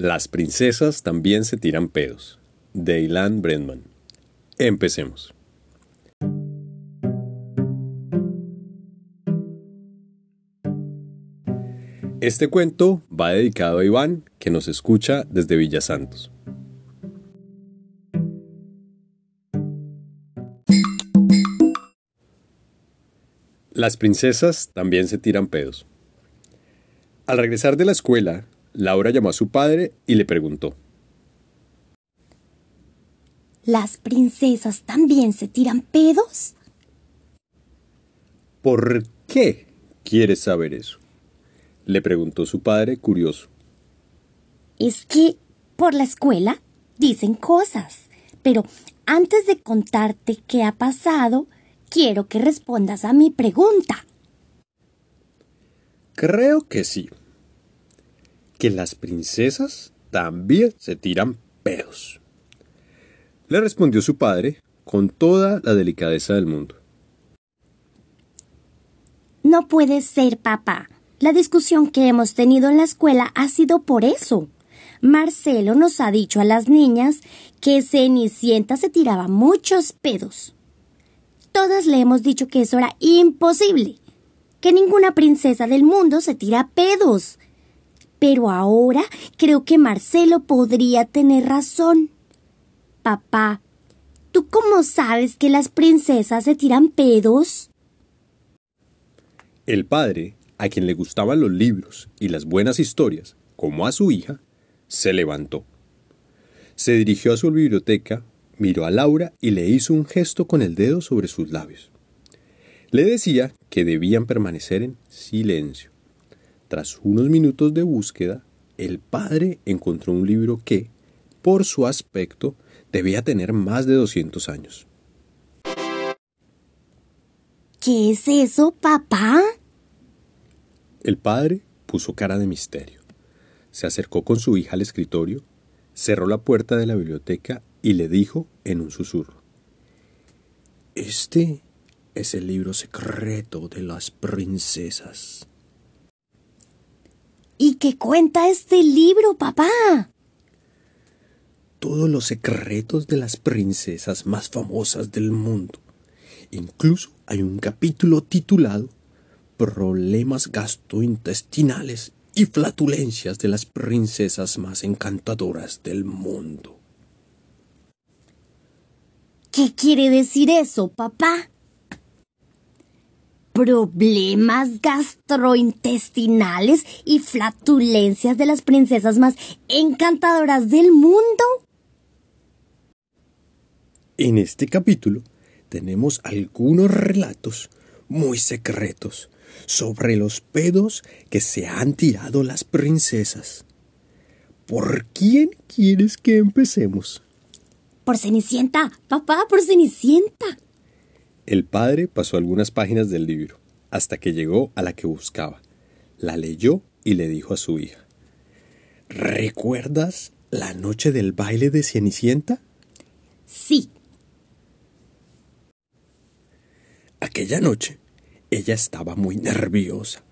Las princesas también se tiran pedos, de Ilan Brandman. Empecemos. Este cuento va dedicado a Iván, que nos escucha desde Villa Santos. Las princesas también se tiran pedos. Al regresar de la escuela, Laura llamó a su padre y le preguntó. ¿Las princesas también se tiran pedos? ¿Por qué quieres saber eso? le preguntó su padre curioso. Es que por la escuela dicen cosas, pero antes de contarte qué ha pasado, quiero que respondas a mi pregunta. Creo que sí. Que las princesas también se tiran pedos. Le respondió su padre con toda la delicadeza del mundo. No puede ser, papá. La discusión que hemos tenido en la escuela ha sido por eso. Marcelo nos ha dicho a las niñas que Cenicienta se tiraba muchos pedos. Todas le hemos dicho que eso era imposible que ninguna princesa del mundo se tira pedos. Pero ahora creo que Marcelo podría tener razón. Papá, ¿tú cómo sabes que las princesas se tiran pedos? El padre, a quien le gustaban los libros y las buenas historias, como a su hija, se levantó. Se dirigió a su biblioteca, miró a Laura y le hizo un gesto con el dedo sobre sus labios. Le decía que debían permanecer en silencio. Tras unos minutos de búsqueda, el padre encontró un libro que, por su aspecto, debía tener más de 200 años. ¿Qué es eso, papá? El padre puso cara de misterio. Se acercó con su hija al escritorio, cerró la puerta de la biblioteca y le dijo en un susurro. Este es el libro secreto de las princesas. ¿Y qué cuenta este libro, papá? Todos los secretos de las princesas más famosas del mundo. Incluso hay un capítulo titulado Problemas gastrointestinales y flatulencias de las princesas más encantadoras del mundo. ¿Qué quiere decir eso, papá? Problemas gastrointestinales y flatulencias de las princesas más encantadoras del mundo? En este capítulo tenemos algunos relatos muy secretos sobre los pedos que se han tirado las princesas. ¿Por quién quieres que empecemos? Por Cenicienta, papá, por Cenicienta. El padre pasó algunas páginas del libro, hasta que llegó a la que buscaba. La leyó y le dijo a su hija, ¿Recuerdas la noche del baile de Cenicienta? Sí. Aquella noche, ella estaba muy nerviosa.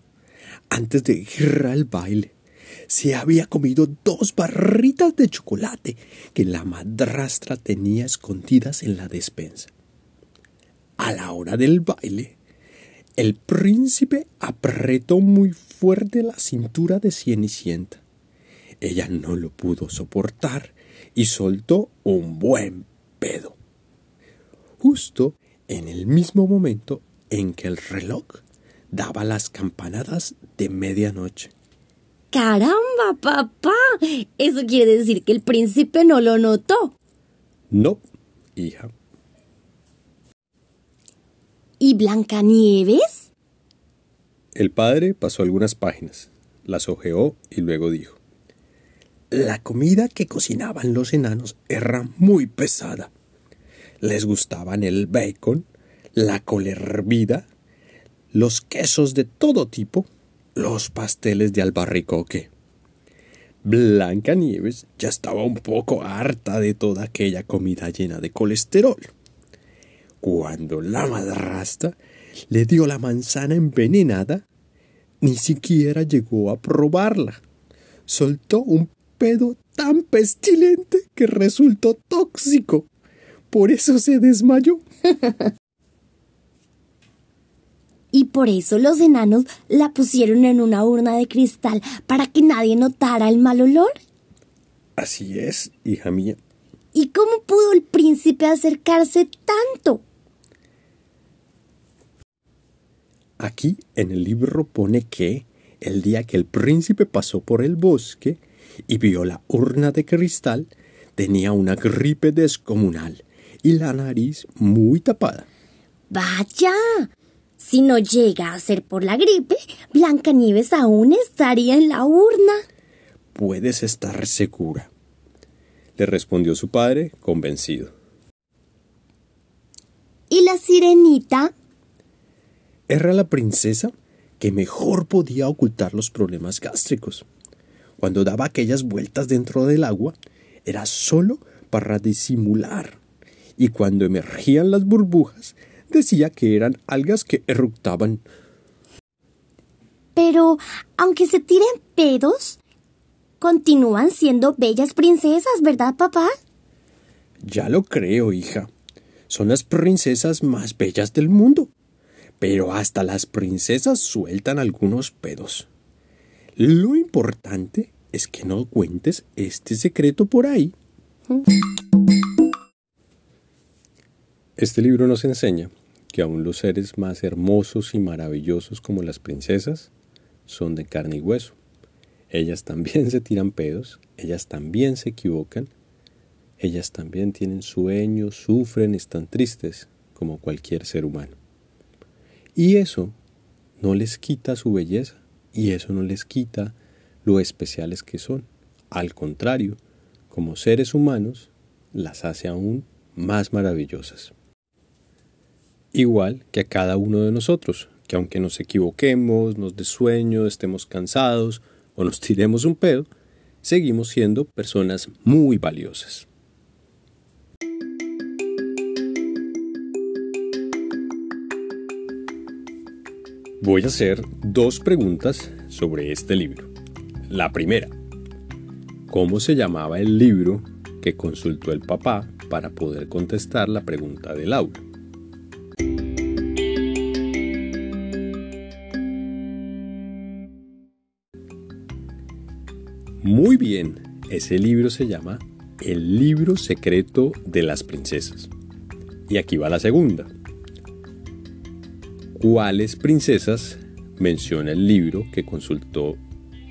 Antes de ir al baile, se había comido dos barritas de chocolate que la madrastra tenía escondidas en la despensa. A la hora del baile, el príncipe apretó muy fuerte la cintura de Cenicienta. Ella no lo pudo soportar y soltó un buen pedo. Justo en el mismo momento en que el reloj daba las campanadas de medianoche. ¡Caramba, papá! Eso quiere decir que el príncipe no lo notó. No, hija. ¿Y Blancanieves? El padre pasó algunas páginas, las hojeó y luego dijo: La comida que cocinaban los enanos era muy pesada. Les gustaban el bacon, la col hervida, los quesos de todo tipo, los pasteles de albaricoque. Blanca Nieves ya estaba un poco harta de toda aquella comida llena de colesterol. Cuando la madrastra le dio la manzana envenenada, ni siquiera llegó a probarla. Soltó un pedo tan pestilente que resultó tóxico. Por eso se desmayó. y por eso los enanos la pusieron en una urna de cristal para que nadie notara el mal olor. Así es, hija mía. ¿Y cómo pudo el príncipe acercarse tanto? Aquí en el libro pone que el día que el príncipe pasó por el bosque y vio la urna de cristal, tenía una gripe descomunal y la nariz muy tapada. Vaya, si no llega a ser por la gripe, Blancanieves aún estaría en la urna. Puedes estar segura, le respondió su padre, convencido. ¿Y la sirenita? Era la princesa que mejor podía ocultar los problemas gástricos. Cuando daba aquellas vueltas dentro del agua, era solo para disimular. Y cuando emergían las burbujas, decía que eran algas que eructaban. Pero, aunque se tiren pedos, continúan siendo bellas princesas, ¿verdad, papá? Ya lo creo, hija. Son las princesas más bellas del mundo. Pero hasta las princesas sueltan algunos pedos. Lo importante es que no cuentes este secreto por ahí. Este libro nos enseña que aún los seres más hermosos y maravillosos como las princesas son de carne y hueso. Ellas también se tiran pedos, ellas también se equivocan, ellas también tienen sueños, sufren, están tristes, como cualquier ser humano. Y eso no les quita su belleza y eso no les quita lo especiales que son. Al contrario, como seres humanos, las hace aún más maravillosas igual que a cada uno de nosotros, que aunque nos equivoquemos, nos des sueño, estemos cansados o nos tiremos un pedo, seguimos siendo personas muy valiosas. Voy a hacer dos preguntas sobre este libro. La primera, ¿cómo se llamaba el libro que consultó el papá para poder contestar la pregunta de Laura? Muy bien, ese libro se llama El libro secreto de las princesas. Y aquí va la segunda. ¿Cuáles princesas menciona el libro que consultó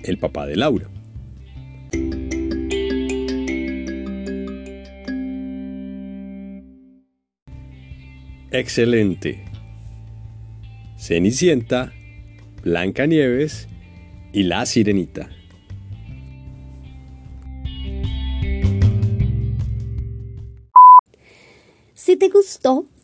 el papá de Laura? Excelente. Cenicienta, Blancanieves y la Sirenita. Si te gustó,